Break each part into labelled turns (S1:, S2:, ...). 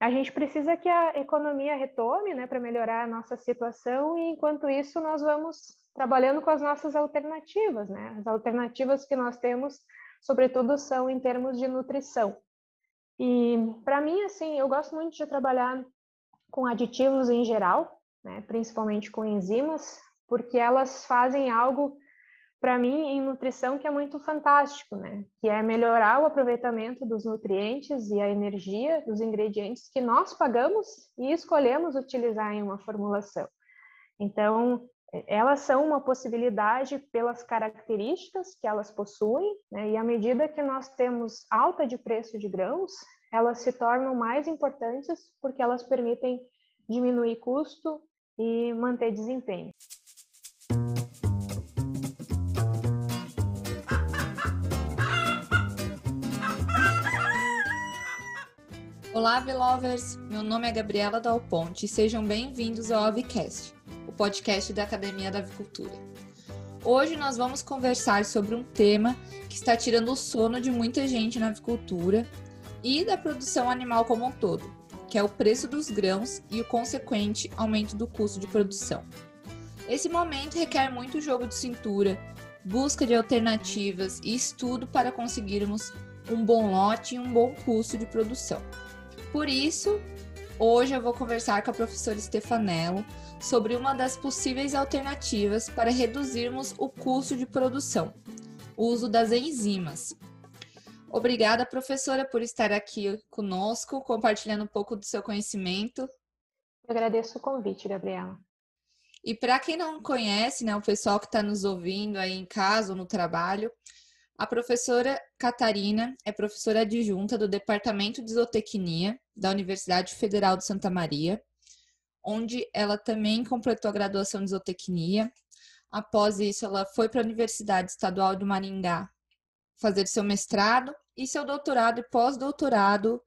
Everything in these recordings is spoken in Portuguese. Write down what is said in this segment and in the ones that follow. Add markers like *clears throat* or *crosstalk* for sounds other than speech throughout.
S1: a gente precisa que a economia retome, né, para melhorar a nossa situação, e enquanto isso nós vamos trabalhando com as nossas alternativas, né? As alternativas que nós temos, sobretudo, são em termos de nutrição. E para mim, assim, eu gosto muito de trabalhar com aditivos em geral, né, principalmente com enzimas, porque elas fazem algo para mim em nutrição que é muito fantástico, né? Que é melhorar o aproveitamento dos nutrientes e a energia dos ingredientes que nós pagamos e escolhemos utilizar em uma formulação. Então, elas são uma possibilidade pelas características que elas possuem, né? E à medida que nós temos alta de preço de grãos, elas se tornam mais importantes porque elas permitem diminuir custo e manter desempenho.
S2: Olá, Belovers! Meu nome é Gabriela Dal Ponte e sejam bem-vindos ao Avicast, o podcast da Academia da Avicultura. Hoje nós vamos conversar sobre um tema que está tirando o sono de muita gente na avicultura e da produção animal como um todo, que é o preço dos grãos e o consequente aumento do custo de produção. Esse momento requer muito jogo de cintura, busca de alternativas e estudo para conseguirmos um bom lote e um bom custo de produção. Por isso, hoje eu vou conversar com a professora Stefanello sobre uma das possíveis alternativas para reduzirmos o custo de produção, o uso das enzimas. Obrigada, professora, por estar aqui conosco, compartilhando um pouco do seu conhecimento.
S1: Eu agradeço o convite, Gabriela.
S2: E para quem não conhece, né, o pessoal que está nos ouvindo aí em casa ou no trabalho, a professora Catarina é professora adjunta do Departamento de Zootecnia da Universidade Federal de Santa Maria, onde ela também completou a graduação de zootecnia. Após isso, ela foi para a Universidade Estadual do Maringá fazer seu mestrado e seu doutorado e pós-doutorado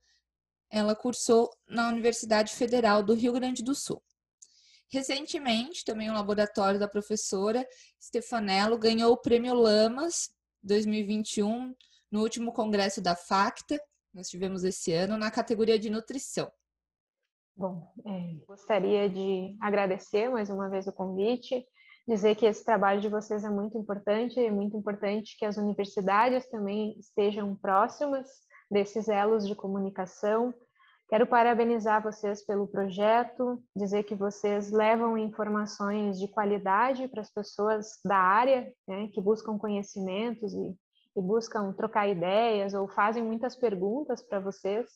S2: ela cursou na Universidade Federal do Rio Grande do Sul. Recentemente, também o laboratório da professora Stefanello ganhou o Prêmio Lamas 2021 no último congresso da FACTA, nós tivemos esse ano, na categoria de nutrição.
S1: Bom, é, gostaria de agradecer mais uma vez o convite, dizer que esse trabalho de vocês é muito importante, é muito importante que as universidades também estejam próximas desses elos de comunicação. Quero parabenizar vocês pelo projeto, dizer que vocês levam informações de qualidade para as pessoas da área, né, que buscam conhecimentos e, e buscam trocar ideias ou fazem muitas perguntas para vocês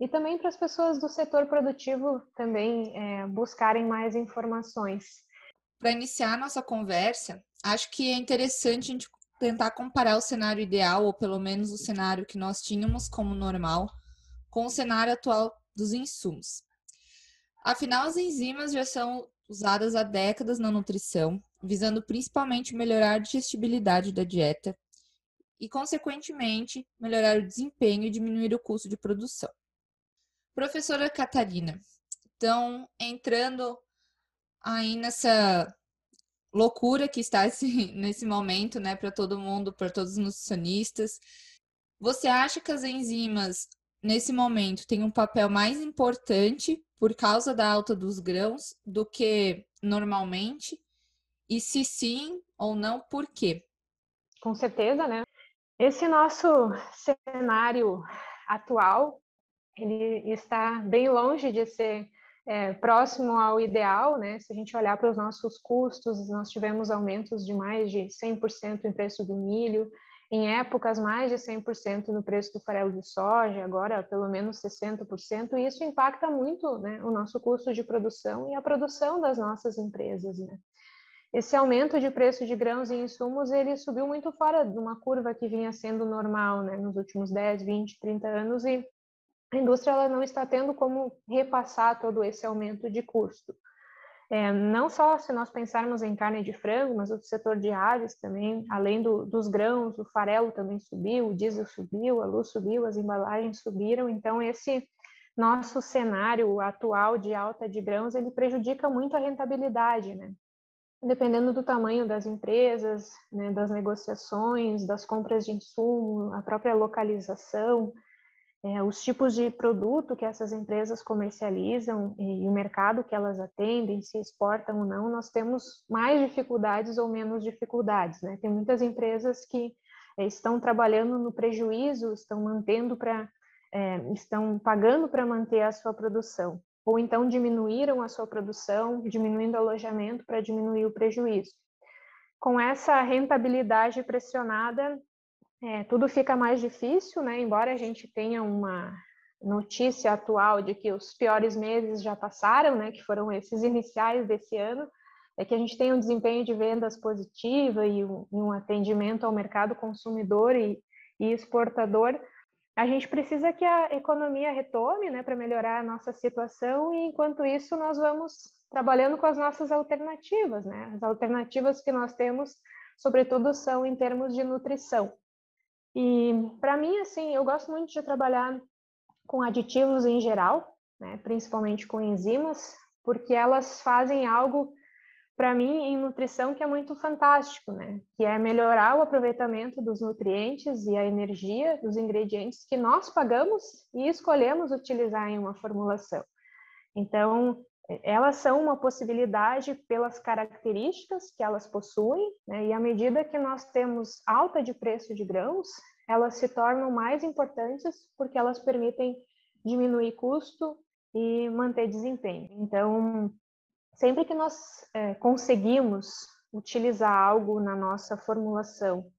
S1: e também para as pessoas do setor produtivo também é, buscarem mais informações.
S2: Para iniciar a nossa conversa, acho que é interessante a gente tentar comparar o cenário ideal, ou pelo menos o cenário que nós tínhamos como normal, com o cenário atual dos insumos. Afinal, as enzimas já são usadas há décadas na nutrição, visando principalmente melhorar a digestibilidade da dieta e, consequentemente, melhorar o desempenho e diminuir o custo de produção. Professora Catarina, então, entrando aí nessa loucura que está esse, *laughs* nesse momento, né, para todo mundo, para todos os nutricionistas, você acha que as enzimas nesse momento têm um papel mais importante por causa da alta dos grãos do que normalmente? E se sim ou não, por quê?
S1: Com certeza, né? Esse nosso cenário atual ele está bem longe de ser é, próximo ao ideal, né? Se a gente olhar para os nossos custos, nós tivemos aumentos de mais de 100% em preço do milho, em épocas mais de 100% no preço do farelo de soja, agora pelo menos 60%, e isso impacta muito né, o nosso custo de produção e a produção das nossas empresas. Né? Esse aumento de preço de grãos e insumos, ele subiu muito fora de uma curva que vinha sendo normal né, nos últimos 10, 20, 30 anos, e a indústria ela não está tendo como repassar todo esse aumento de custo. É, não só se nós pensarmos em carne de frango, mas o setor de aves também, além do, dos grãos, o farelo também subiu, o diesel subiu, a luz subiu, as embalagens subiram. Então, esse nosso cenário atual de alta de grãos, ele prejudica muito a rentabilidade, né? Dependendo do tamanho das empresas, né, das negociações, das compras de insumo, a própria localização, é, os tipos de produto que essas empresas comercializam e, o mercado que elas atendem, se exportam ou não, nós temos mais dificuldades ou menos dificuldades. Né? Tem muitas empresas que é, estão trabalhando no prejuízo, estão mantendo para, é, estão pagando para manter a sua produção, ou então diminuíram a sua produção, diminuindo o alojamento para diminuir o prejuízo. Com essa rentabilidade pressionada, é, tudo fica mais difícil, né? Embora a gente tenha uma notícia atual de que os piores meses já passaram, né? Que foram esses iniciais desse ano, é que a gente tem um desempenho de vendas positiva e um, um atendimento ao mercado consumidor e, e, exportador. A gente precisa que a economia retome, né? Para melhorar a nossa situação e enquanto isso nós vamos trabalhando com as nossas alternativas, né? As alternativas que nós temos, sobretudo, são em termos de nutrição. E para mim, assim, eu gosto muito de trabalhar com aditivos em geral, né, principalmente com enzimas, porque elas fazem algo para mim em nutrição que é muito fantástico, né? Que é melhorar o aproveitamento dos nutrientes e a energia dos ingredientes que nós pagamos e escolhemos utilizar em uma formulação. Então, elas são uma possibilidade pelas características que elas possuem, né? e à medida que nós temos alta de preço de grãos, elas se tornam mais importantes porque elas permitem diminuir custo e manter desempenho. Então, sempre que nós é, conseguimos utilizar algo na nossa formulação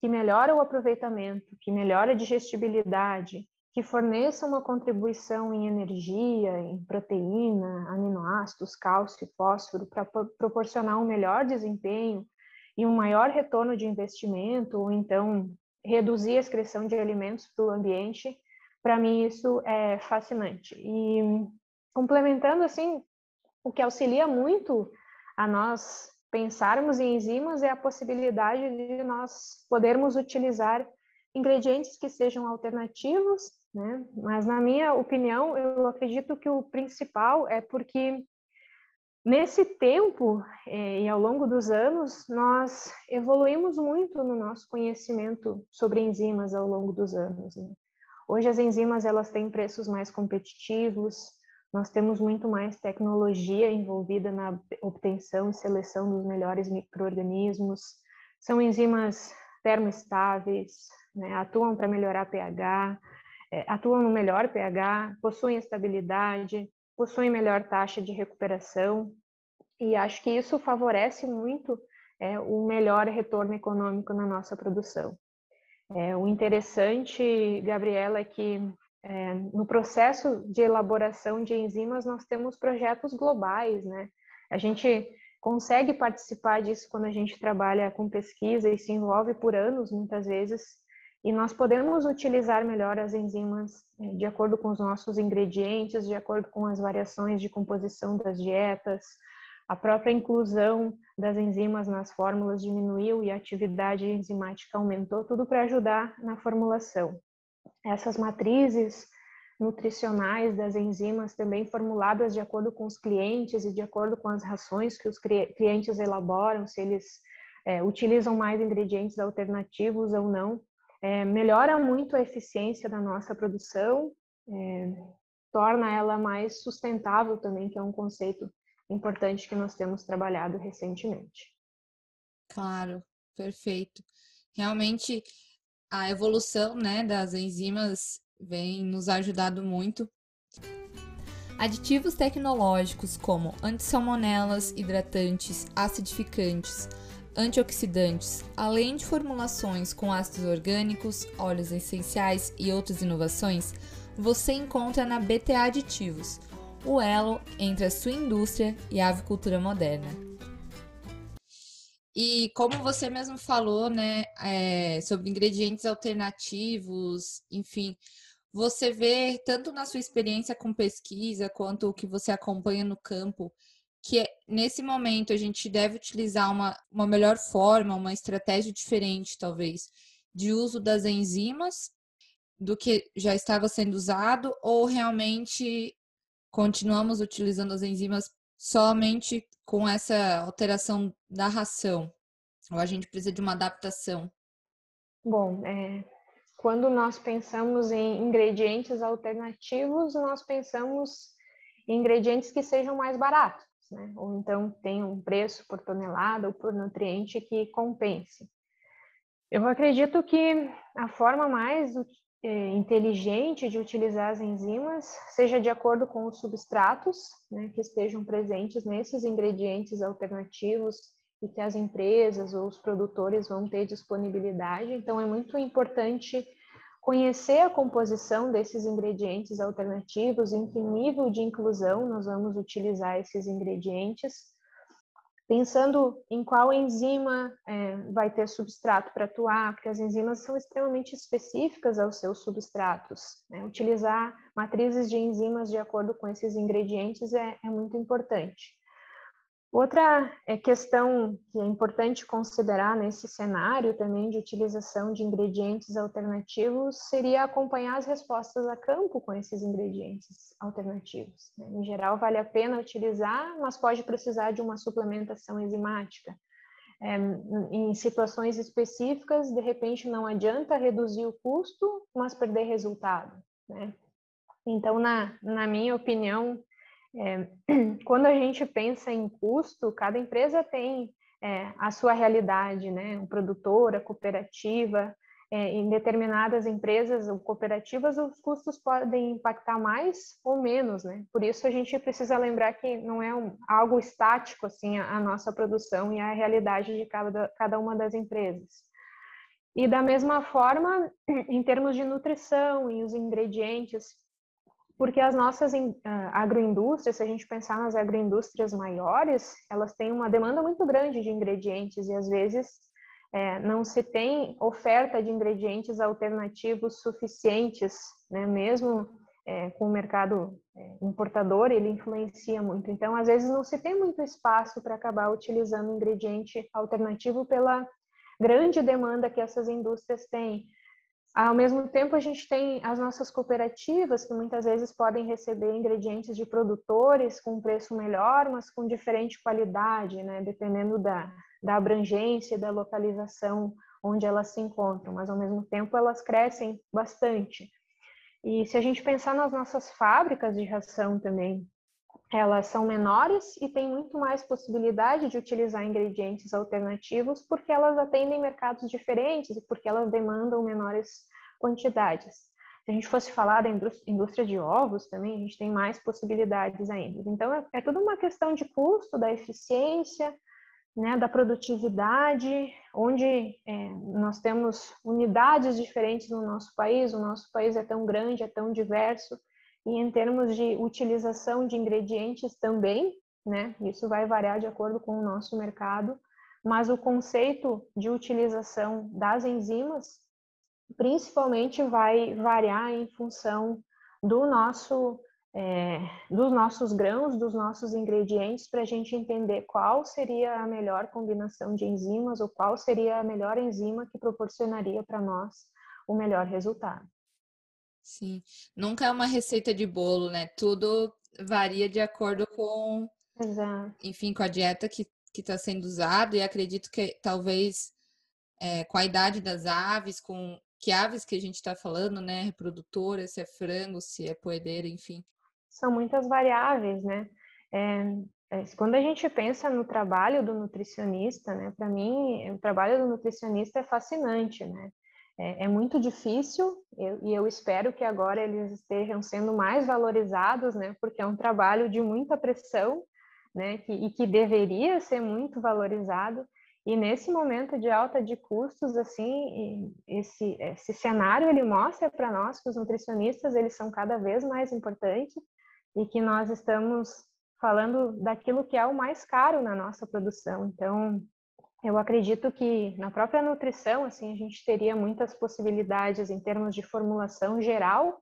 S1: que melhora o aproveitamento, que melhora a digestibilidade, que forneça uma contribuição em energia, em proteína, aminoácidos, cálcio e fósforo, para proporcionar um melhor desempenho e um maior retorno de investimento, ou então reduzir a excreção de alimentos para o ambiente, para mim isso é fascinante. E complementando assim, o que auxilia muito a nós pensarmos em enzimas é a possibilidade de nós podermos utilizar ingredientes que sejam alternativos né? Mas, na minha opinião, eu acredito que o principal é porque nesse tempo eh, e ao longo dos anos, nós evoluímos muito no nosso conhecimento sobre enzimas ao longo dos anos. Né? Hoje as enzimas elas têm preços mais competitivos, nós temos muito mais tecnologia envolvida na obtenção e seleção dos melhores microorganismos. São enzimas termoestáveis, né? atuam para melhorar pH, atuam no melhor pH, possuem estabilidade, possuem melhor taxa de recuperação, e acho que isso favorece muito é, o melhor retorno econômico na nossa produção. É, o interessante, Gabriela, é que é, no processo de elaboração de enzimas nós temos projetos globais, né? A gente consegue participar disso quando a gente trabalha com pesquisa e se envolve por anos, muitas vezes, e nós podemos utilizar melhor as enzimas eh, de acordo com os nossos ingredientes, de acordo com as variações de composição das dietas, a própria inclusão das enzimas nas fórmulas diminuiu e a atividade enzimática aumentou, tudo para ajudar na formulação. Essas matrizes nutricionais das enzimas também formuladas de acordo com os clientes e de acordo com as rações que os clientes elaboram, se eles é, utilizam mais ingredientes alternativos ou não, é, melhora muito a eficiência da nossa produção, é, torna ela mais sustentável também, que é um conceito importante que nós temos trabalhado recentemente.
S2: Claro, perfeito. Realmente a evolução né, das enzimas vem nos ajudado muito. Aditivos tecnológicos como antissalmonelas, hidratantes, acidificantes, antioxidantes, além de formulações com ácidos orgânicos, óleos essenciais e outras inovações, você encontra na BTA Aditivos, o elo entre a sua indústria e a avicultura moderna. E como você mesmo falou, né, é, sobre ingredientes alternativos, enfim, você vê tanto na sua experiência com pesquisa quanto o que você acompanha no campo que nesse momento a gente deve utilizar uma, uma melhor forma, uma estratégia diferente, talvez, de uso das enzimas do que já estava sendo usado, ou realmente continuamos utilizando as enzimas somente com essa alteração da ração? Ou a gente precisa de uma adaptação?
S1: Bom, é, quando nós pensamos em ingredientes alternativos, nós pensamos em ingredientes que sejam mais baratos, né? ou então tenham um preço por tonelada ou por nutriente que compense. Eu acredito que a forma mais é, inteligente de utilizar as enzimas seja de acordo com os substratos né, que estejam presentes nesses ingredientes alternativos e que as empresas ou os produtores vão ter disponibilidade. Então, é muito importante conhecer a composição desses ingredientes alternativos, em que nível de inclusão nós vamos utilizar esses ingredientes, pensando em qual enzima é, vai ter substrato para atuar, porque as enzimas são extremamente específicas aos seus substratos. Né? Utilizar matrizes de enzimas de acordo com esses ingredientes é, é muito importante. Outra é, questão que é importante considerar nesse cenário também de utilização de ingredientes alternativos seria acompanhar as respostas a campo com esses ingredientes alternativos. Né? Em geral, vale a pena utilizar, mas pode precisar de uma suplementação enzimática. É, em situações específicas, de repente, não adianta reduzir o custo, mas perder resultado. Né? Então, na, na minha opinião, é, *clears throat* quando a gente pensa em custo, cada empresa tem é, a sua realidade, né? O produtor, a cooperativa, é, em determinadas empresas ou cooperativas, os custos podem impactar mais ou menos, né? Por isso a gente precisa lembrar que não é um, algo estático, assim, a, a, nossa produção e a realidade de cada, cada uma das empresas. E da mesma forma, *clears throat* em termos de nutrição e os ingredientes, porque as nossas agroindústrias, se a gente pensar nas agroindústrias maiores, elas têm uma demanda muito grande de ingredientes e às vezes é, não se tem oferta de ingredientes alternativos suficientes, né? mesmo é, com o mercado é, importador, ele influencia muito. Então, às vezes, não se tem muito espaço para acabar utilizando ingrediente alternativo pela grande demanda que essas indústrias têm. Ao mesmo tempo, a gente tem as nossas cooperativas, que muitas vezes podem receber ingredientes de produtores com preço melhor, mas com diferente qualidade, né? dependendo da, da abrangência, da localização onde elas se encontram, mas ao mesmo tempo elas crescem bastante. E se a gente pensar nas nossas fábricas de ração também, elas são menores e têm muito mais possibilidade de utilizar ingredientes alternativos porque elas atendem mercados diferentes e porque elas demandam menores quantidades. Se a gente fosse falar da indústria de ovos também, a gente tem mais possibilidades ainda. Então, é, é tudo uma questão de custo, da eficiência, né, da produtividade, onde é, nós temos unidades diferentes no nosso país, o nosso país é tão grande, é tão diverso, e em termos de utilização de ingredientes também, né? Isso vai variar de acordo com o nosso mercado, mas o conceito de utilização das enzimas principalmente vai variar em função do nosso é, dos nossos grãos, dos nossos ingredientes, para a gente entender qual seria a melhor combinação de enzimas ou qual seria a melhor enzima que proporcionaria para nós o melhor resultado.
S2: Sim, nunca é uma receita de bolo, né? Tudo varia de acordo com,
S1: Exato.
S2: enfim, com a dieta que que está sendo usada e acredito que talvez é, com a idade das aves, com que aves que a gente está falando, né? Reprodutora, se é frango, se é poedeira, enfim.
S1: São muitas variáveis, né? É, é, quando a gente pensa no trabalho do nutricionista, né? Para mim, o trabalho do nutricionista é fascinante, né? É, é muito difícil eu, e eu espero que agora eles estejam sendo mais valorizados, né? Porque é um trabalho de muita pressão, né? Que, e que deveria ser muito valorizado. E nesse momento de alta de custos, assim, esse, esse cenário ele mostra para nós que os nutricionistas eles são cada vez mais importantes e que nós estamos falando daquilo que é o mais caro na nossa produção. Então, eu acredito que na própria nutrição, assim, a gente teria muitas possibilidades em termos de formulação geral,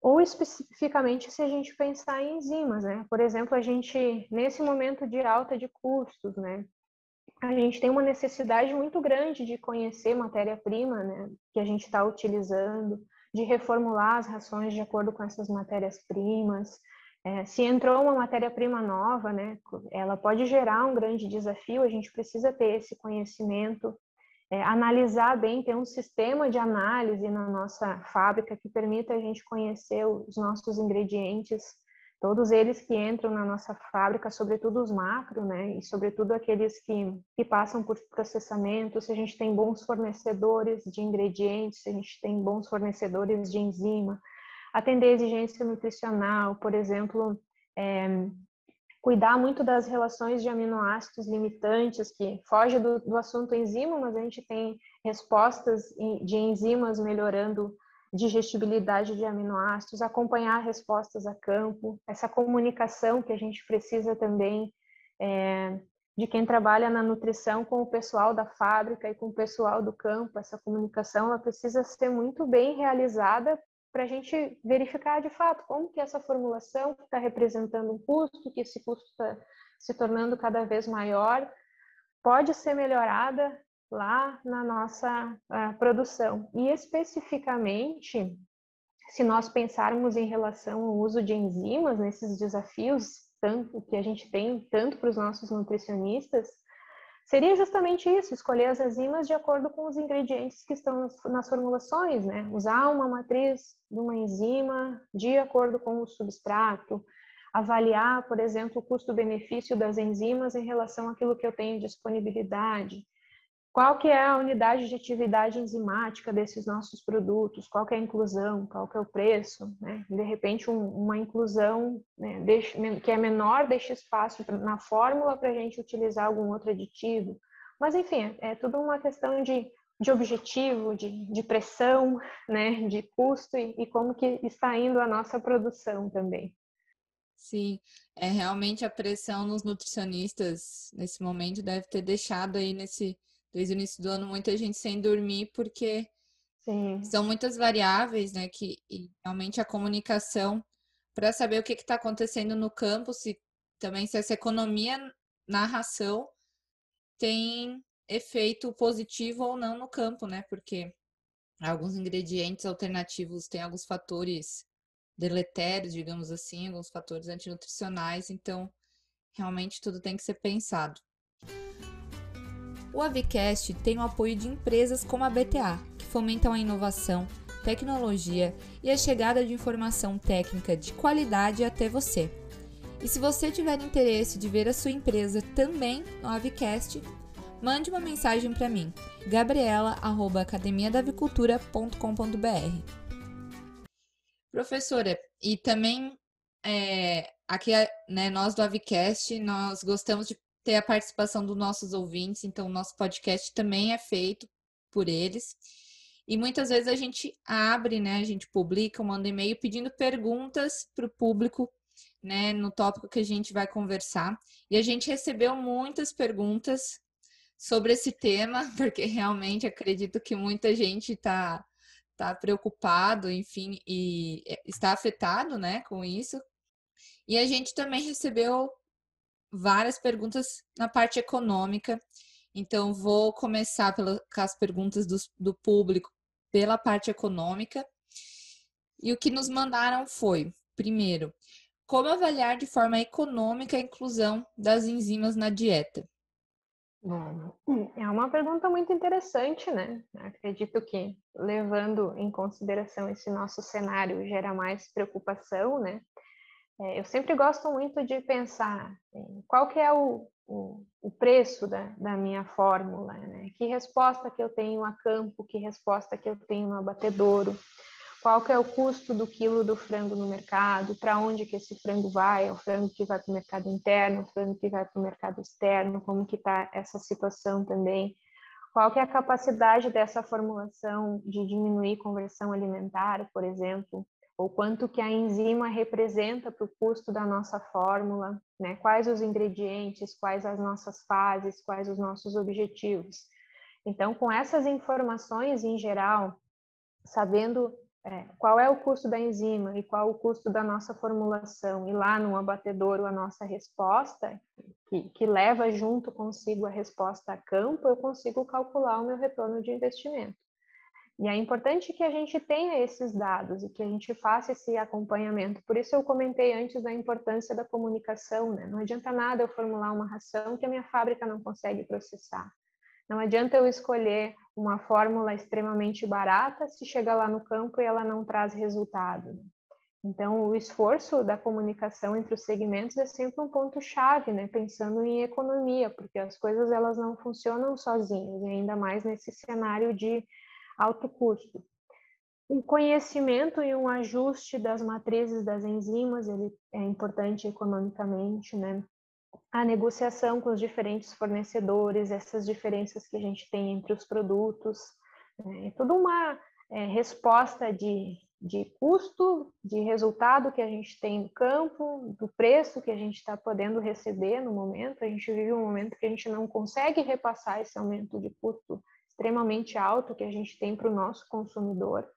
S1: ou especificamente se a gente pensar em enzimas, né? Por exemplo, a gente, nesse momento de alta de custos, né? A gente tem uma necessidade muito grande de conhecer matéria-prima, né? Que a gente está utilizando, de reformular as rações de acordo com essas matérias-primas, é, se entrou uma matéria-prima nova, né, ela pode gerar um grande desafio, a gente precisa ter esse conhecimento é, analisar bem, ter um sistema de análise na nossa fábrica que permita a gente conhecer os nossos ingredientes, todos eles que entram na nossa fábrica, sobretudo os macro, né, e sobretudo aqueles que, que passam por processamento, se a gente tem bons fornecedores de ingredientes, se a gente tem bons fornecedores de enzima, atender exigência nutricional, por exemplo, é, cuidar muito das relações de aminoácidos limitantes, que foge do, do assunto enzima, mas a gente tem respostas de enzimas melhorando digestibilidade de aminoácidos, acompanhar respostas a campo, essa comunicação que a gente precisa também é, de quem trabalha na nutrição com o pessoal da fábrica e com o pessoal do campo, essa comunicação ela precisa ser muito bem realizada para a gente verificar de fato como que essa formulação está representando um custo, que esse custo está se tornando cada vez maior, pode ser melhorada lá na nossa uh, produção. E especificamente, se nós pensarmos em relação ao uso de enzimas nesses desafios tanto que a gente tem tanto para os nossos nutricionistas, seria justamente isso, escolher as enzimas de acordo com os ingredientes que estão nas, formulações, né? Usar uma matriz de uma enzima de acordo com o substrato, avaliar, por exemplo, o custo-benefício das enzimas em relação àquilo que eu tenho disponibilidade, qual que é a unidade de atividade enzimática desses nossos produtos, qual que é a inclusão, qual que é o preço, né? De repente, um, uma inclusão né, que é menor deixa espaço na fórmula para a gente utilizar algum outro aditivo. Mas, enfim, é, é tudo uma questão de, de objetivo, de, de pressão, né, de custo e, e como que está indo a nossa produção também.
S2: Sim, é realmente a pressão nos nutricionistas nesse momento deve ter deixado aí nesse desde o início do ano muita gente sem dormir porque Sim. são muitas variáveis, né? Que realmente a comunicação para saber o que está acontecendo no campo, se também se essa economia na ração tem efeito positivo ou não no campo, né? Porque alguns ingredientes alternativos têm alguns fatores deletérios, digamos assim, alguns fatores antinutricionais, então realmente tudo tem que ser pensado. O Avicast tem o apoio de empresas como a BTA, que fomentam a inovação, tecnologia e a chegada de informação técnica de qualidade até você. E se você tiver interesse de ver a sua empresa também no Avicast, mande uma mensagem para mim, gabriela@academiadavicultura.com.br. Professora, e também é, aqui, né, nós do Avicast, nós gostamos de ter a participação dos nossos ouvintes, então o nosso podcast também é feito por eles. E muitas vezes a gente abre, né? A gente publica, manda e-mail pedindo perguntas para o público, né? No tópico que a gente vai conversar. E a gente recebeu muitas perguntas sobre esse tema, *laughs* porque realmente acredito que muita gente está tá preocupado, enfim, e é, está afetado, né, com isso. E a gente também recebeu várias perguntas na parte econômica. Então, vou começar pelas as perguntas do, do público pela parte econômica. E o que nos mandaram foi, primeiro, como avaliar de forma econômica a inclusão das enzimas na dieta?
S1: Bom, é uma pergunta muito interessante, né? Acredito que, levando em consideração esse nosso cenário, gera mais preocupação, né? É, eu sempre gosto muito de pensar qual que é o, o, o preço da, da, minha fórmula, né? Que resposta que eu tenho a campo, que resposta que eu tenho no abatedouro, qual que é o custo do quilo do frango no mercado, para onde que esse frango vai, é o frango que vai para o mercado interno, o frango que vai para o mercado externo, como que está essa situação também, qual que é a capacidade dessa formulação de diminuir conversão alimentar, por exemplo, ou quanto que a enzima representa para o custo da nossa fórmula, né? quais os ingredientes, quais as nossas fases, quais os nossos objetivos. Então, com essas informações em geral, sabendo é, qual é o custo da enzima e qual o custo da nossa formulação, e lá no abatedouro a nossa resposta, que, que leva junto consigo a resposta a campo, eu consigo calcular o meu retorno de investimento. E é importante que a gente tenha esses dados e que a gente faça esse acompanhamento. Por isso eu comentei antes da importância da comunicação, né? Não adianta nada eu formular uma ração que a minha fábrica não consegue processar. Não adianta eu escolher uma fórmula extremamente barata se chega lá no campo e ela não traz resultado. Então, o esforço da comunicação entre os segmentos é sempre um ponto chave, né? Pensando em economia, porque as coisas elas não funcionam sozinhas, ainda mais nesse cenário de alto custo. O conhecimento e um ajuste das matrizes das enzimas, ele é importante economicamente, né? A negociação com os diferentes fornecedores, essas diferenças que a gente tem entre os produtos, né? é toda uma é, resposta de de custo, de resultado que a gente tem no campo, do preço que a gente está podendo receber no momento. A gente vive um momento que a gente não consegue repassar esse aumento de custo extremamente alto que a gente tem para o nosso consumidor.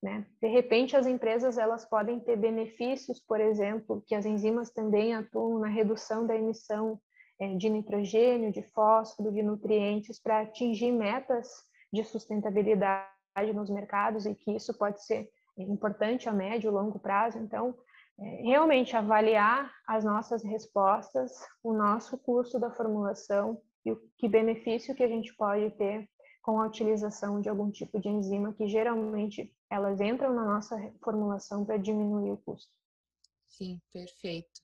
S1: Né? De repente, as empresas elas podem ter benefícios, por exemplo, que as enzimas também atuam na redução da emissão é, de nitrogênio, de fósforo, de nutrientes para atingir metas de sustentabilidade nos mercados e que isso pode ser importante a médio e longo prazo. Então, é, realmente avaliar as nossas respostas, o nosso custo da formulação e o que benefício que a gente pode ter com a utilização de algum tipo de enzima que geralmente elas entram na nossa formulação para diminuir o custo.
S2: Sim, perfeito.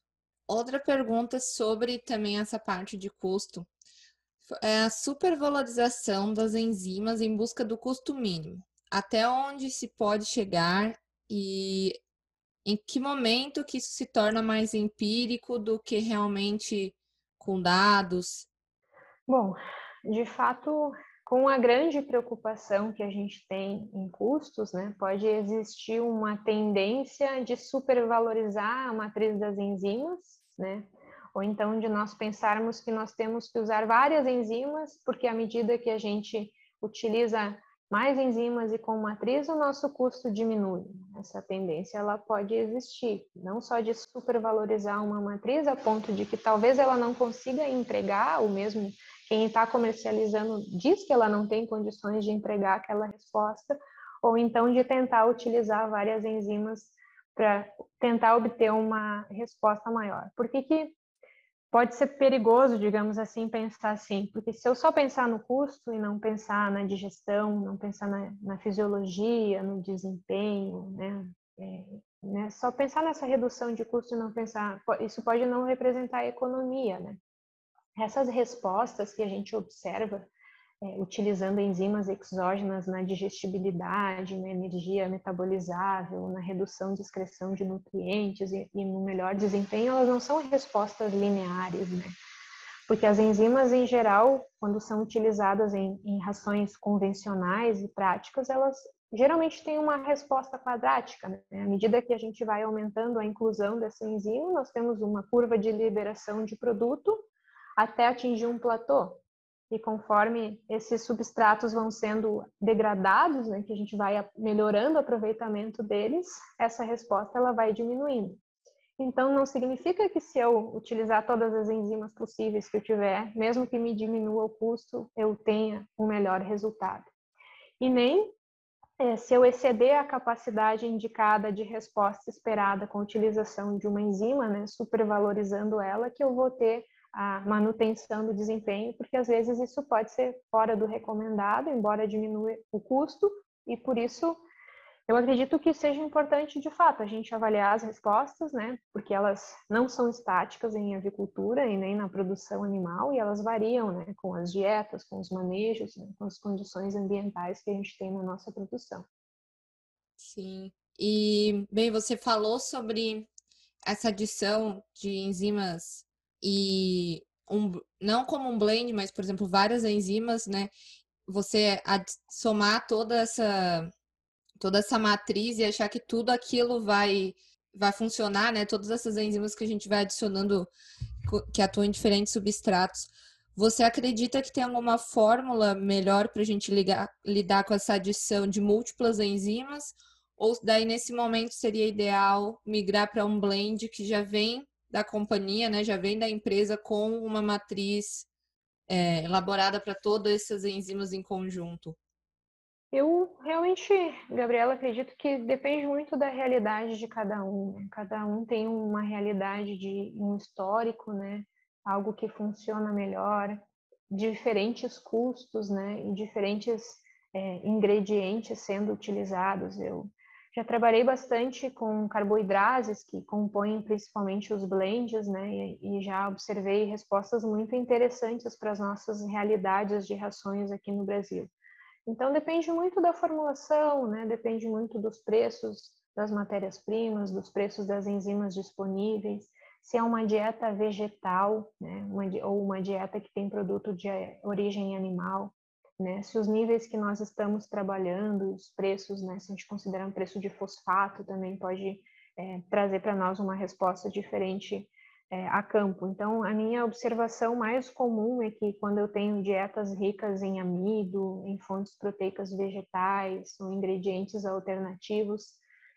S2: Outra pergunta sobre também essa parte de custo é a supervalorização das enzimas em busca do custo mínimo até onde se pode chegar e em que momento que isso se torna mais empírico do que realmente com dados?
S1: Bom, de fato, com a grande preocupação que a gente tem em custos, né, pode existir uma tendência de supervalorizar a matriz das enzimas, né, ou então de nós pensarmos que nós temos que usar várias enzimas, porque à medida que a gente utiliza mais enzimas e com matriz, o nosso custo diminui. Essa tendência ela pode existir, não só de supervalorizar uma matriz a ponto de que talvez ela não consiga entregar, o mesmo quem está comercializando diz que ela não tem condições de entregar aquela resposta, ou então de tentar utilizar várias enzimas para tentar obter uma resposta maior. Por que, que pode ser perigoso, digamos assim, pensar assim, porque se eu só pensar no custo e não pensar na digestão, não pensar na, na fisiologia, no desempenho, né, é, né, só pensar nessa redução de custo e não pensar, isso pode não representar economia, né? Essas respostas que a gente observa é, utilizando enzimas exógenas na digestibilidade, na energia metabolizável, na redução de excreção de nutrientes e, e no melhor desempenho, elas não são respostas lineares, né? Porque as enzimas, em geral, quando são utilizadas em, em rações convencionais e práticas, elas geralmente têm uma resposta quadrática. Né? À medida que a gente vai aumentando a inclusão dessa enzima, nós temos uma curva de liberação de produto até atingir um platô e conforme esses substratos vão sendo degradados, né, que a gente vai melhorando o aproveitamento deles, essa resposta ela vai diminuindo. Então, não significa que se eu utilizar todas as enzimas possíveis que eu tiver, mesmo que me diminua o custo, eu tenha um melhor resultado. E nem é, se eu exceder a capacidade indicada de resposta esperada com a utilização de uma enzima, né, supervalorizando ela, que eu vou ter a manutenção do desempenho, porque às vezes isso pode ser fora do recomendado, embora diminua o custo, e por isso eu acredito que seja importante de fato a gente avaliar as respostas, né? Porque elas não são estáticas em avicultura e nem na produção animal, e elas variam, né? Com as dietas, com os manejos, né? com as condições ambientais que a gente tem na nossa produção.
S2: Sim. E, bem, você falou sobre essa adição de enzimas e um, não como um blend, mas, por exemplo, várias enzimas, né? Você somar toda essa toda essa matriz e achar que tudo aquilo vai vai funcionar, né? Todas essas enzimas que a gente vai adicionando que atuam em diferentes substratos. Você acredita que tem alguma fórmula melhor para a gente ligar, lidar com essa adição de múltiplas enzimas? Ou daí, nesse momento, seria ideal migrar para um blend que já vem da companhia, né, já vem da empresa com uma matriz é, elaborada para todas essas enzimas em conjunto?
S1: Eu realmente, Gabriela, acredito que depende muito da realidade de cada um. Né? Cada um tem uma realidade de um histórico, né? Algo que funciona melhor. diferentes custos, né, e diferentes é, ingredientes sendo utilizados. Eu já trabalhei bastante com carboidrases que compõem principalmente os blends, né, e, e já observei respostas muito interessantes para as nossas realidades de rações aqui no Brasil. Então depende muito da formulação, né, depende muito dos preços das matérias-primas, dos preços das enzimas disponíveis, se é uma dieta vegetal, né, uma, ou uma dieta que tem produto de origem animal, né, se os níveis que nós estamos trabalhando, os preços, né, se a gente considerar um preço de fosfato, também pode é, trazer para nós uma resposta diferente é, a campo. Então, a minha observação mais comum é que quando eu tenho dietas ricas em amido, em fontes proteicas vegetais, ou ingredientes alternativos,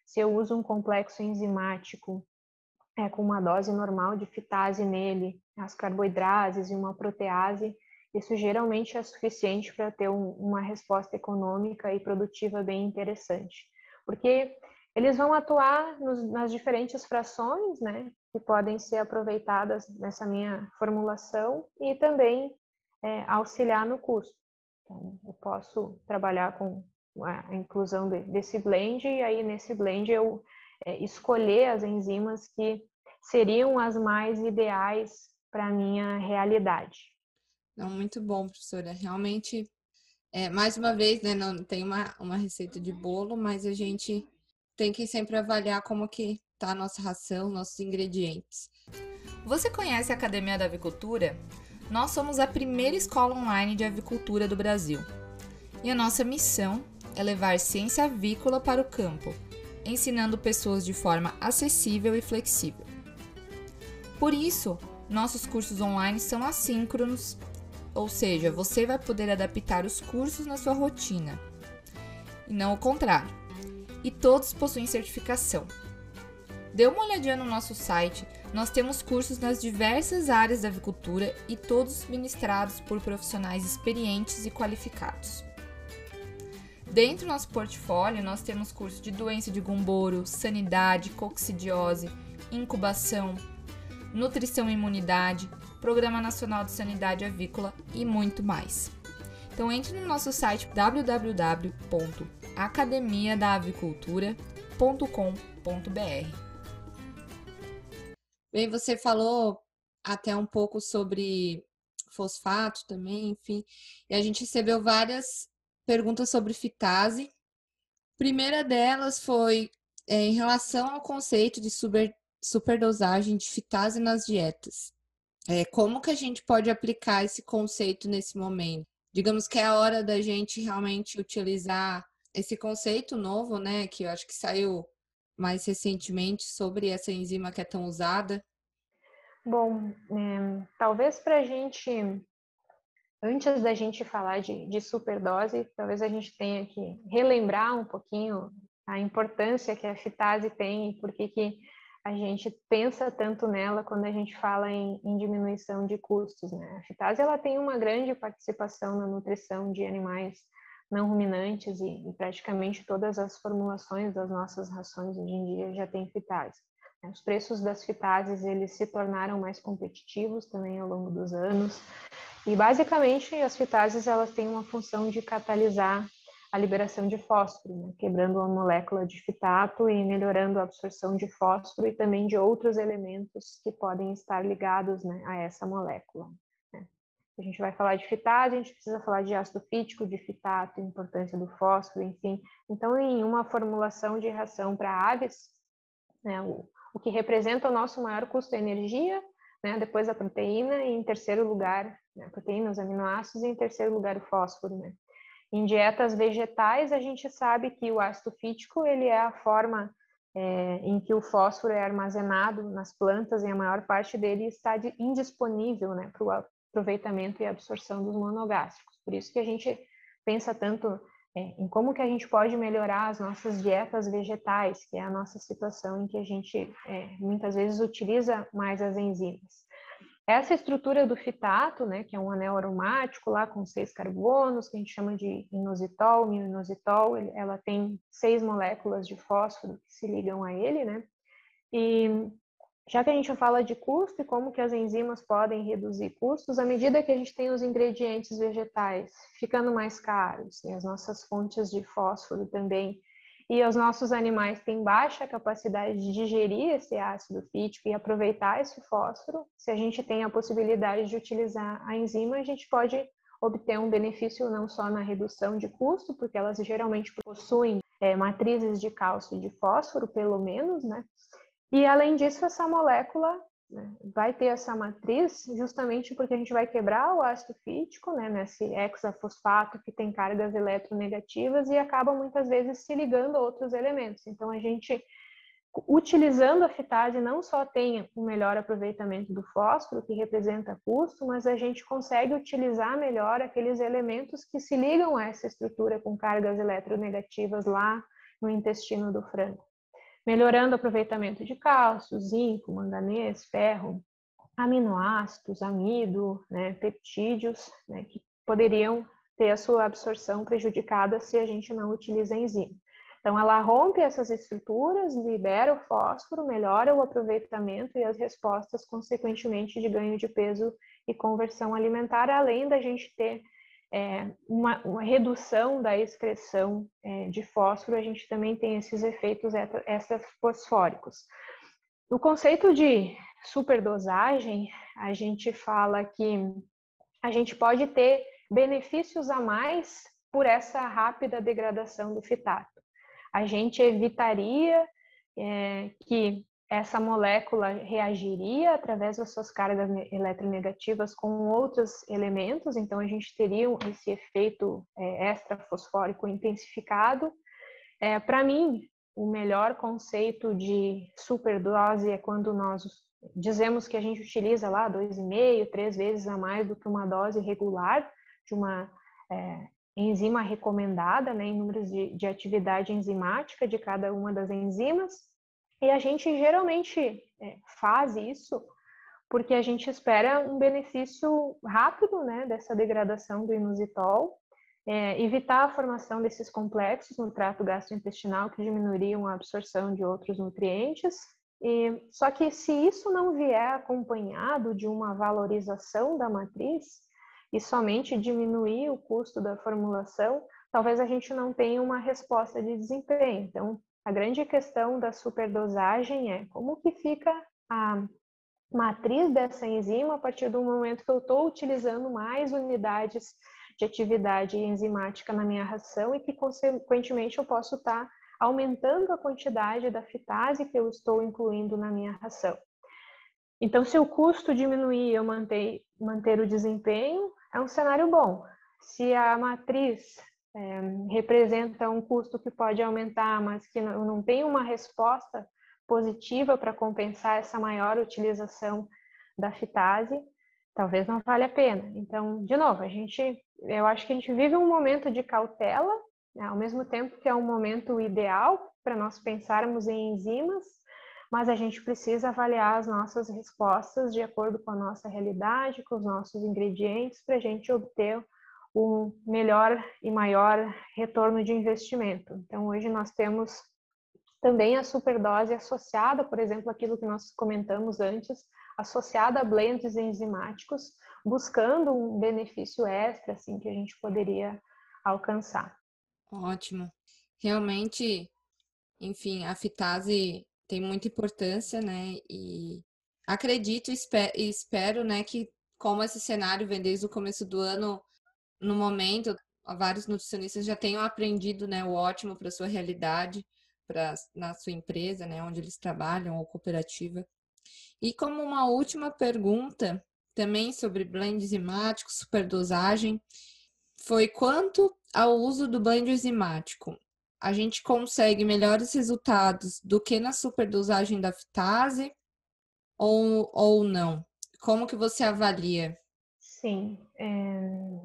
S1: se eu uso um complexo enzimático é, com uma dose normal de fitase nele, as carboidrases e uma protease, isso geralmente é suficiente para ter um, uma resposta econômica e produtiva bem interessante. Porque eles vão atuar nos, nas diferentes frações, né, que podem ser aproveitadas nessa minha formulação e também é, auxiliar no custo. Então, eu posso trabalhar com a inclusão de, desse blend e aí nesse blend eu é, escolher as enzimas que seriam as mais ideais para minha realidade.
S2: Não, muito bom, professora. Realmente, é, mais uma vez, né, não tem uma, uma receita de bolo, mas a gente tem que sempre avaliar como que está a nossa ração, nossos ingredientes. Você conhece a Academia da Avicultura? Nós somos a primeira escola online de avicultura do Brasil. E a nossa missão é levar ciência avícola para o campo, ensinando pessoas de forma acessível e flexível. Por isso, nossos cursos online são assíncronos, ou seja, você vai poder adaptar os cursos na sua rotina, e não o contrário. E todos possuem certificação. Dê uma olhadinha no nosso site, nós temos cursos nas diversas áreas da avicultura e todos ministrados por profissionais experientes e qualificados. Dentro do nosso portfólio, nós temos curso de doença de gumboro, sanidade, coccidiose, incubação, nutrição e imunidade, Programa Nacional de Sanidade Avícola e muito mais. Então entre no nosso site www.academiadaavicultura.com.br. Bem, você falou até um pouco sobre fosfato também, enfim, e a gente recebeu várias perguntas sobre fitase. primeira delas foi é, em relação ao conceito de super, superdosagem de fitase nas dietas. É, como que a gente pode aplicar esse conceito nesse momento? Digamos que é a hora da gente realmente utilizar esse conceito novo, né, que eu acho que saiu mais recentemente sobre essa enzima que é tão usada.
S1: Bom, é, talvez para a gente antes da gente falar de, de superdose, talvez a gente tenha que relembrar um pouquinho a importância que a fitase tem e por que, que a gente pensa tanto nela quando a gente fala em, em diminuição de custos. Né? A fitase ela tem uma grande participação na nutrição de animais não ruminantes e, e praticamente todas as formulações das nossas rações hoje em dia já têm fitase. Né? Os preços das fitases eles se tornaram mais competitivos também ao longo dos anos. E basicamente as fitases elas têm uma função de catalisar a liberação de fósforo, né? quebrando a molécula de fitato e melhorando a absorção de fósforo e também de outros elementos que podem estar ligados né, a essa molécula. Né? A gente vai falar de fitase, a gente precisa falar de ácido fítico, de fitato, importância do fósforo, enfim. Então, em uma formulação de ração para aves, né, o, o que representa o nosso maior custo é energia, né, depois a proteína, e em terceiro lugar, né, a proteína, os aminoácidos, e em terceiro lugar o fósforo. Né. Em dietas vegetais, a gente sabe que o ácido fítico ele é a forma é, em que o fósforo é armazenado nas plantas e a maior parte dele está de, indisponível né, para o aproveitamento e absorção dos monogástricos. Por isso que a gente pensa tanto é, em como que a gente pode melhorar as nossas dietas vegetais, que é a nossa situação em que a gente é, muitas vezes utiliza mais as enzimas. Essa estrutura do fitato, né, que é um anel aromático lá com seis carbonos, que a gente chama de inositol, mioinositol, ela tem seis moléculas de fósforo que se ligam a ele, né? E já que a gente fala de custo e como que as enzimas podem reduzir custos, à medida que a gente tem os ingredientes vegetais ficando mais caros, e as nossas fontes de fósforo também, e os nossos animais têm baixa capacidade de digerir esse ácido fítico e aproveitar esse fósforo, se a gente tem a possibilidade de utilizar a enzima, a gente pode obter um benefício não só na redução de custo, porque elas geralmente possuem é, matrizes de cálcio e de fósforo, pelo menos, né? E além disso, essa molécula vai ter essa matriz justamente porque a gente vai quebrar o ácido fítico, né, nesse hexafosfato que tem cargas eletronegativas e acaba muitas vezes se ligando a outros elementos. Então a gente utilizando a fitase não só tem um melhor aproveitamento do fósforo, que representa custo, mas a gente consegue utilizar melhor aqueles elementos que se ligam a essa estrutura com cargas eletronegativas lá no intestino do frango melhorando o aproveitamento de cálcio, zinco, manganês, ferro, aminoácidos, amido, né, peptídeos, né, que poderiam ter a sua absorção prejudicada se a gente não utiliza a enzima. Então, ela rompe essas estruturas, libera o fósforo, melhora o aproveitamento e as respostas, consequentemente, de ganho de peso e conversão alimentar, além da gente ter é, uma, uma, redução da excreção é, de fósforo, a gente também tem esses efeitos extrafosfóricos. No conceito de superdosagem, a gente fala que a gente pode ter benefícios a mais por essa rápida degradação do fitato. A gente evitaria é, que essa molécula reagiria através das suas cargas eletronegativas com outros elementos, então a gente teria esse efeito é, extrafosfórico intensificado. É, Para mim, o melhor conceito de superdose é quando nós dizemos que a gente utiliza lá 2,5, três vezes a mais do que uma dose regular de uma é, enzima recomendada, né, em números de, de atividade enzimática de cada uma das enzimas. E a gente geralmente é, faz isso porque a gente espera um benefício rápido né, dessa degradação do inositol, é, evitar a formação desses complexos no trato gastrointestinal que diminuiriam a absorção de outros nutrientes. E, só que se isso não vier acompanhado de uma valorização da matriz e somente diminuir o custo da formulação, talvez a gente não tenha uma resposta de desempenho. Então, a grande questão da superdosagem é como que fica a matriz dessa enzima a partir do momento que eu estou utilizando mais unidades de atividade enzimática na minha ração e que, consequentemente, eu posso estar tá aumentando a quantidade da fitase que eu estou incluindo na minha ração. Então, se o custo diminuir e eu manter, manter o desempenho, é um cenário bom. Se a matriz é, representa um custo que pode aumentar, mas que não, não tem uma resposta positiva para compensar essa maior utilização da fitase, talvez não valha a pena. Então, de novo, a gente, eu acho que a gente vive um momento de cautela, né, ao mesmo tempo que é um momento ideal para nós pensarmos em enzimas, mas a gente precisa avaliar as nossas respostas de acordo com a nossa realidade, com os nossos ingredientes, para a gente obter um melhor e maior retorno de investimento. Então, hoje nós temos também a superdose associada, por exemplo, aquilo que nós comentamos antes, associada a blends enzimáticos, buscando um benefício extra, assim, que a gente poderia alcançar.
S2: Ótimo. Realmente, enfim, a fitase tem muita importância, né? E acredito e espero, né, que como esse cenário vem desde o começo do ano no momento, vários nutricionistas já tenham aprendido né, o ótimo para sua realidade, para na sua empresa, né, onde eles trabalham, ou cooperativa. E como uma última pergunta, também sobre blend enzimático, superdosagem, foi quanto ao uso do blend enzimático. A gente consegue melhores resultados do que na superdosagem da fitase ou, ou não? Como que você avalia?
S1: Sim. É...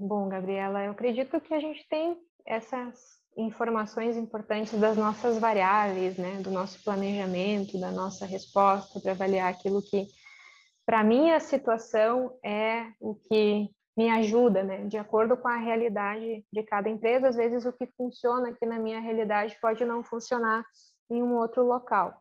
S1: Bom, Gabriela, eu acredito que a gente tem essas informações importantes das nossas variáveis, né, do nosso planejamento, da nossa resposta para avaliar aquilo que, para mim, a situação é o que me ajuda, né, de acordo com a realidade de cada empresa. Às vezes, o que funciona aqui na minha realidade pode não funcionar em um outro local.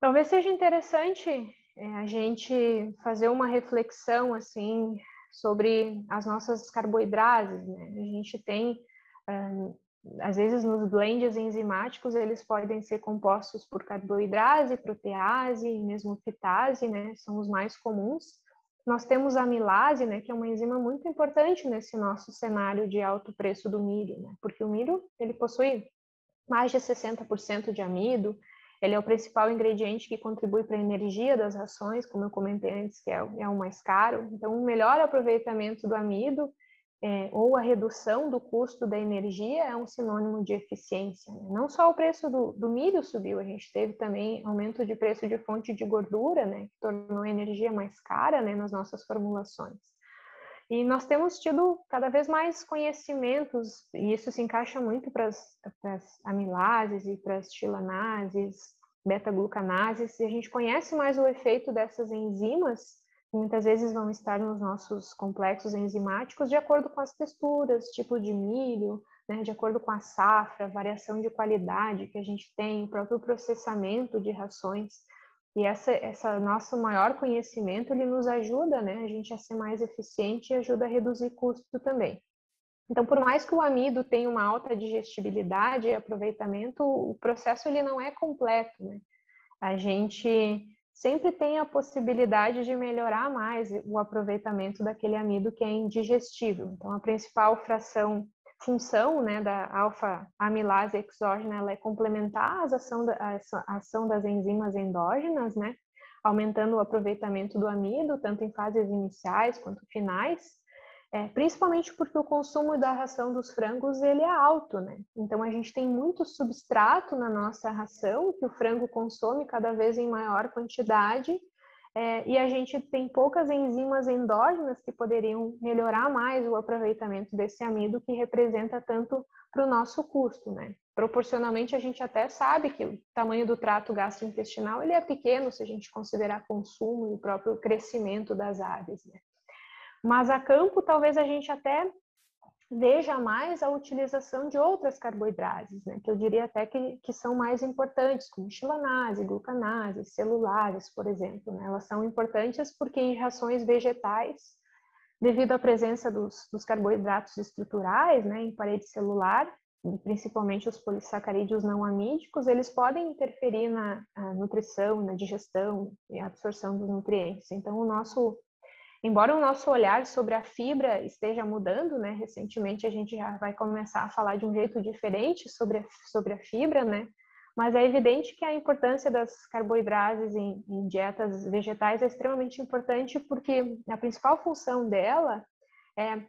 S1: Talvez seja interessante é, a gente fazer uma reflexão assim sobre as nossas carboidrases. Né? A gente tem, às vezes, nos blends enzimáticos, eles podem ser compostos por carboidrase, protease e mesmo fitase, né? são os mais comuns. Nós temos a amilase, né, que é uma enzima muito importante nesse nosso cenário de alto preço do milho, né? porque o milho ele possui mais de 60% de amido, ele é o principal ingrediente que contribui para a energia das rações, como eu comentei antes, que é, é o mais caro. Então, o melhor aproveitamento do amido é, ou a redução do custo da energia é um sinônimo de eficiência. Né? Não só o preço do, do, milho subiu, a gente teve também aumento de preço de fonte de gordura, né, que tornou a energia mais cara né, nas nossas formulações. E nós temos tido cada vez mais conhecimentos, e isso se encaixa muito para as amilases e para as tilanases, beta-glucanases, e a gente conhece mais o efeito dessas enzimas, que muitas vezes vão estar nos nossos complexos enzimáticos, de acordo com as texturas, tipo de milho, né, de acordo com a safra, variação de qualidade que a gente tem, o próprio processamento de rações. E essa, essa nosso maior conhecimento, ele nos ajuda, né, a gente a ser mais eficiente e ajuda a reduzir custo também. Então, por mais que o amido tenha uma alta digestibilidade e aproveitamento, o processo ele não é completo, né? A gente sempre tem a possibilidade de melhorar mais o aproveitamento daquele amido que é indigestível. Então, a principal fração função né, da alfa-amilase exógena ela é complementar a ação, da, a ação das enzimas endógenas, né, aumentando o aproveitamento do amido, tanto em fases iniciais quanto finais, é, principalmente porque o consumo da ração dos frangos ele é alto, né? Então a gente tem muito substrato na nossa ração que o frango consome cada vez em maior quantidade é, e a gente tem poucas enzimas endógenas que poderiam melhorar mais o aproveitamento desse amido que representa tanto para o nosso custo, né? Proporcionalmente, a gente até sabe que o tamanho do trato gastrointestinal ele é pequeno se a gente considerar consumo e o próprio crescimento das aves, né? Mas a campo, talvez a gente até veja mais a utilização de outras carboidrases, né, que eu diria até que, que são mais importantes, como xilanase, glucanase, celulares, por exemplo. Né, elas são importantes porque em rações vegetais, devido à presença dos, dos carboidratos estruturais né, em parede celular, principalmente os polissacarídeos não amídicos, eles podem interferir na nutrição, na digestão e absorção dos nutrientes. Então, o nosso Embora o nosso olhar sobre a fibra esteja mudando, né? Recentemente a gente já vai começar a falar de um jeito diferente sobre a, sobre a fibra, né? Mas é evidente que a importância das carboidrases em, em dietas vegetais é extremamente importante porque a principal função dela é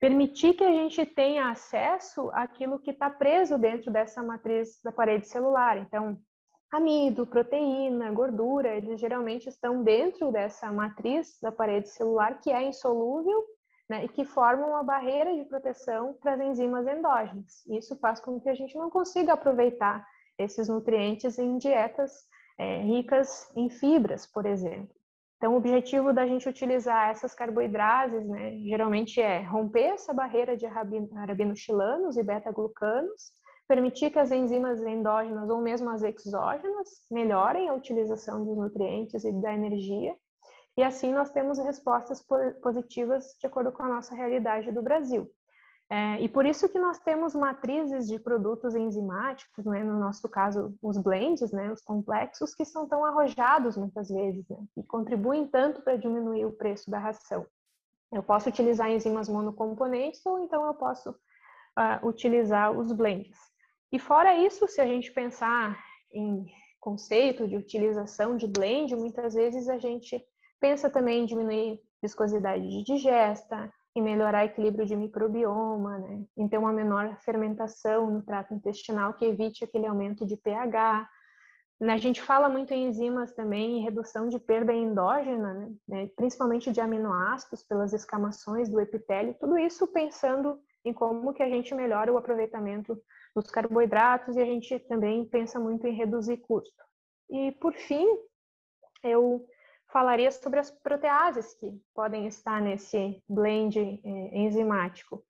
S1: permitir que a gente tenha acesso àquilo que está preso dentro dessa matriz da parede celular. Então, amido, proteína, gordura, eles geralmente estão dentro dessa matriz da parede celular que é insolúvel né, e que formam uma barreira de proteção para as enzimas endógenas. Isso faz com que a gente não consiga aproveitar esses nutrientes em dietas é, ricas em fibras, por exemplo. Então, o objetivo da gente utilizar essas carboidrases, né, geralmente é romper essa barreira de arabinoxilanos e beta-glucanos permitir que as enzimas endógenas ou mesmo as exógenas melhorem a utilização dos nutrientes e da energia, e assim nós temos respostas positivas de acordo com a nossa realidade do Brasil. É, e por isso que nós temos matrizes de produtos enzimáticos, né, no nosso caso os blends, né, os complexos, que são tão arrojados muitas vezes, né, e contribuem tanto para diminuir o preço da ração. Eu posso utilizar enzimas monocomponentes ou então eu posso uh, utilizar os blends. E fora isso, se a gente pensar em conceito de utilização de blend, muitas vezes a gente pensa também em diminuir viscosidade de digesta, em melhorar equilíbrio de microbioma, né? em ter uma menor fermentação no trato intestinal que evite aquele aumento de pH. A gente fala muito em enzimas também, em redução de perda endógena, né? principalmente de aminoácidos pelas escamações do epitélio, tudo isso pensando em como que a gente melhora o aproveitamento dos carboidratos e a gente também pensa muito em reduzir custo. E por fim, eu falaria sobre as proteases que podem estar nesse blend é, enzimático.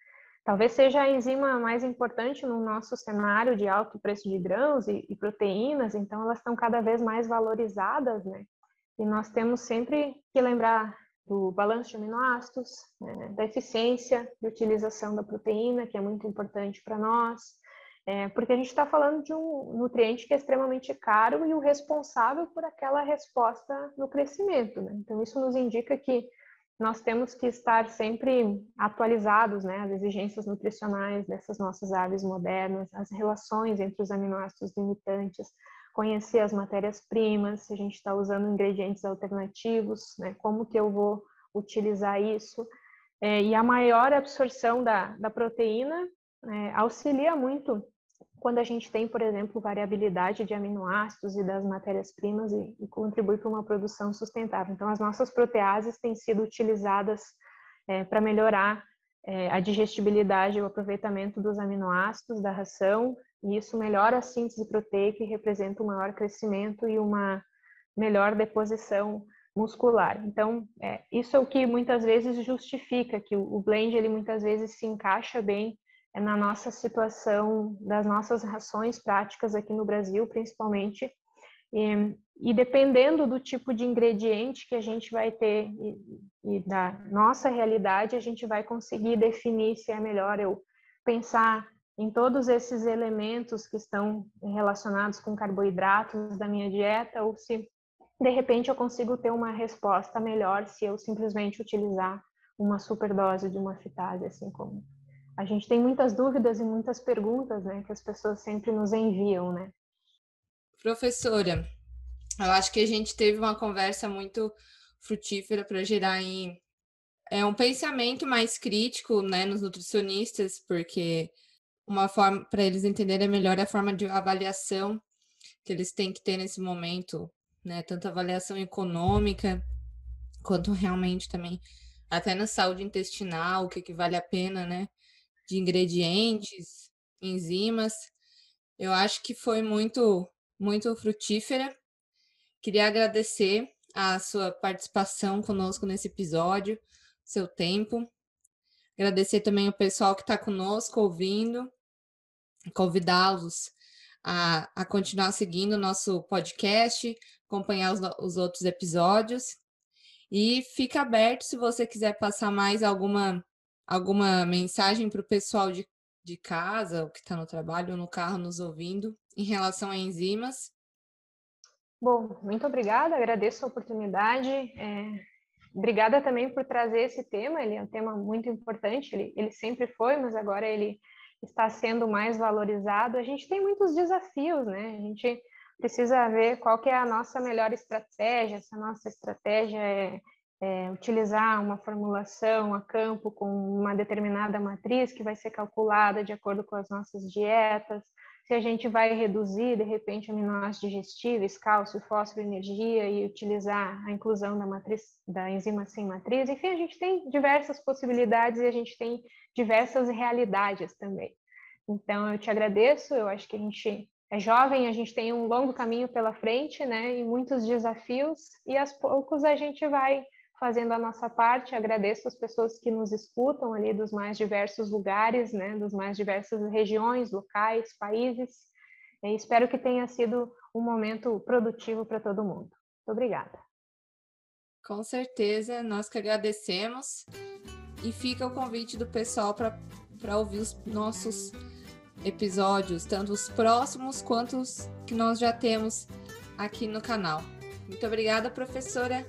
S1: talvez seja a enzima mais importante no nosso cenário de alto preço de grãos e, e proteínas, então elas estão cada vez mais valorizadas, né? E nós temos sempre que lembrar do balanço de aminoácidos, né, da eficiência de utilização da proteína, que é muito importante para nós, é, porque a gente está falando de um nutriente que é extremamente caro e o responsável por aquela resposta no crescimento. Né? Então, isso nos indica que nós temos que estar sempre atualizados, né, as exigências nutricionais dessas nossas aves modernas, as relações entre os aminoácidos limitantes, conhecer as matérias-primas, se a gente está usando ingredientes alternativos, né, como que eu vou utilizar isso. É, e a maior absorção da, da proteína é, auxilia muito quando a gente tem, por exemplo, variabilidade de aminoácidos e das matérias-primas e, e, contribui para uma produção sustentável. Então, as nossas proteases têm sido utilizadas é, para melhorar é, a digestibilidade e o aproveitamento dos aminoácidos da ração e isso melhora a síntese proteica e representa um maior crescimento e uma melhor deposição muscular. Então, é, isso é o que muitas vezes justifica que o, o blend ele muitas vezes se encaixa bem é, na nossa situação das nossas rações práticas aqui no Brasil, principalmente. E, e dependendo do tipo de ingrediente que a gente vai ter e, e da nossa realidade, a gente vai conseguir definir se é melhor eu pensar em todos esses elementos que estão relacionados com carboidratos da minha dieta ou se de repente eu consigo ter uma resposta melhor se eu simplesmente utilizar uma superdose de uma fitase, assim como a gente tem muitas dúvidas e muitas perguntas, né, que as pessoas sempre nos enviam, né?
S2: Professora, eu acho que a gente teve uma conversa muito frutífera para gerar em é um pensamento mais crítico, né, nos nutricionistas, porque uma forma para eles entenderem melhor a forma de avaliação que eles têm que ter nesse momento, né? Tanto avaliação econômica quanto realmente também até na saúde intestinal, o que, que vale a pena, né? De ingredientes, enzimas. Eu acho que foi muito, muito frutífera. Queria agradecer a sua participação conosco nesse episódio, seu tempo. Agradecer também o pessoal que está conosco ouvindo convidá-los a, a continuar seguindo o nosso podcast, acompanhar os, os outros episódios. E fica aberto se você quiser passar mais alguma, alguma mensagem para o pessoal de, de casa, o que está no trabalho no carro nos ouvindo, em relação a enzimas.
S1: Bom, muito obrigada, agradeço a oportunidade. É, obrigada também por trazer esse tema, ele é um tema muito importante, ele, ele sempre foi, mas agora ele está sendo mais valorizado, a gente tem muitos desafios, né? A gente precisa ver qual que é a nossa melhor estratégia, se a nossa estratégia é, é, utilizar uma formulação a campo com uma determinada matriz que vai ser calculada de acordo com as nossas dietas, se a gente vai reduzir, de repente, aminoácidos digestíveis, cálcio, fósforo, energia e utilizar a inclusão da matriz, da enzima sem matriz, enfim, a gente tem diversas possibilidades e a gente tem diversas realidades também. Então, eu te agradeço, eu acho que a gente é jovem, a gente tem um longo caminho pela frente, né, e muitos desafios, e aos poucos a gente vai fazendo a nossa parte. Agradeço as pessoas que nos escutam ali dos mais diversos lugares, né, dos mais diversas regiões, locais, países. E espero que tenha sido um momento produtivo para todo mundo. Muito obrigada.
S2: Com certeza, nós que agradecemos. E fica o convite do pessoal para ouvir os nossos episódios, tanto os próximos quanto os que nós já temos aqui no canal. Muito obrigada, professora.